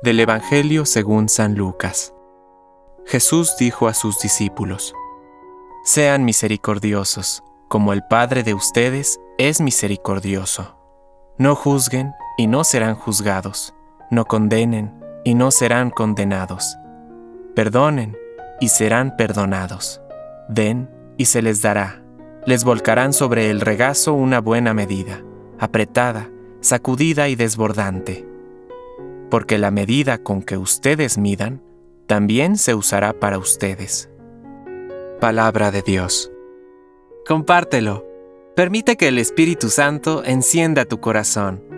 Del Evangelio según San Lucas. Jesús dijo a sus discípulos, Sean misericordiosos, como el Padre de ustedes es misericordioso. No juzguen y no serán juzgados, no condenen y no serán condenados. Perdonen y serán perdonados. Den y se les dará. Les volcarán sobre el regazo una buena medida, apretada, sacudida y desbordante. Porque la medida con que ustedes midan, también se usará para ustedes. Palabra de Dios. Compártelo. Permite que el Espíritu Santo encienda tu corazón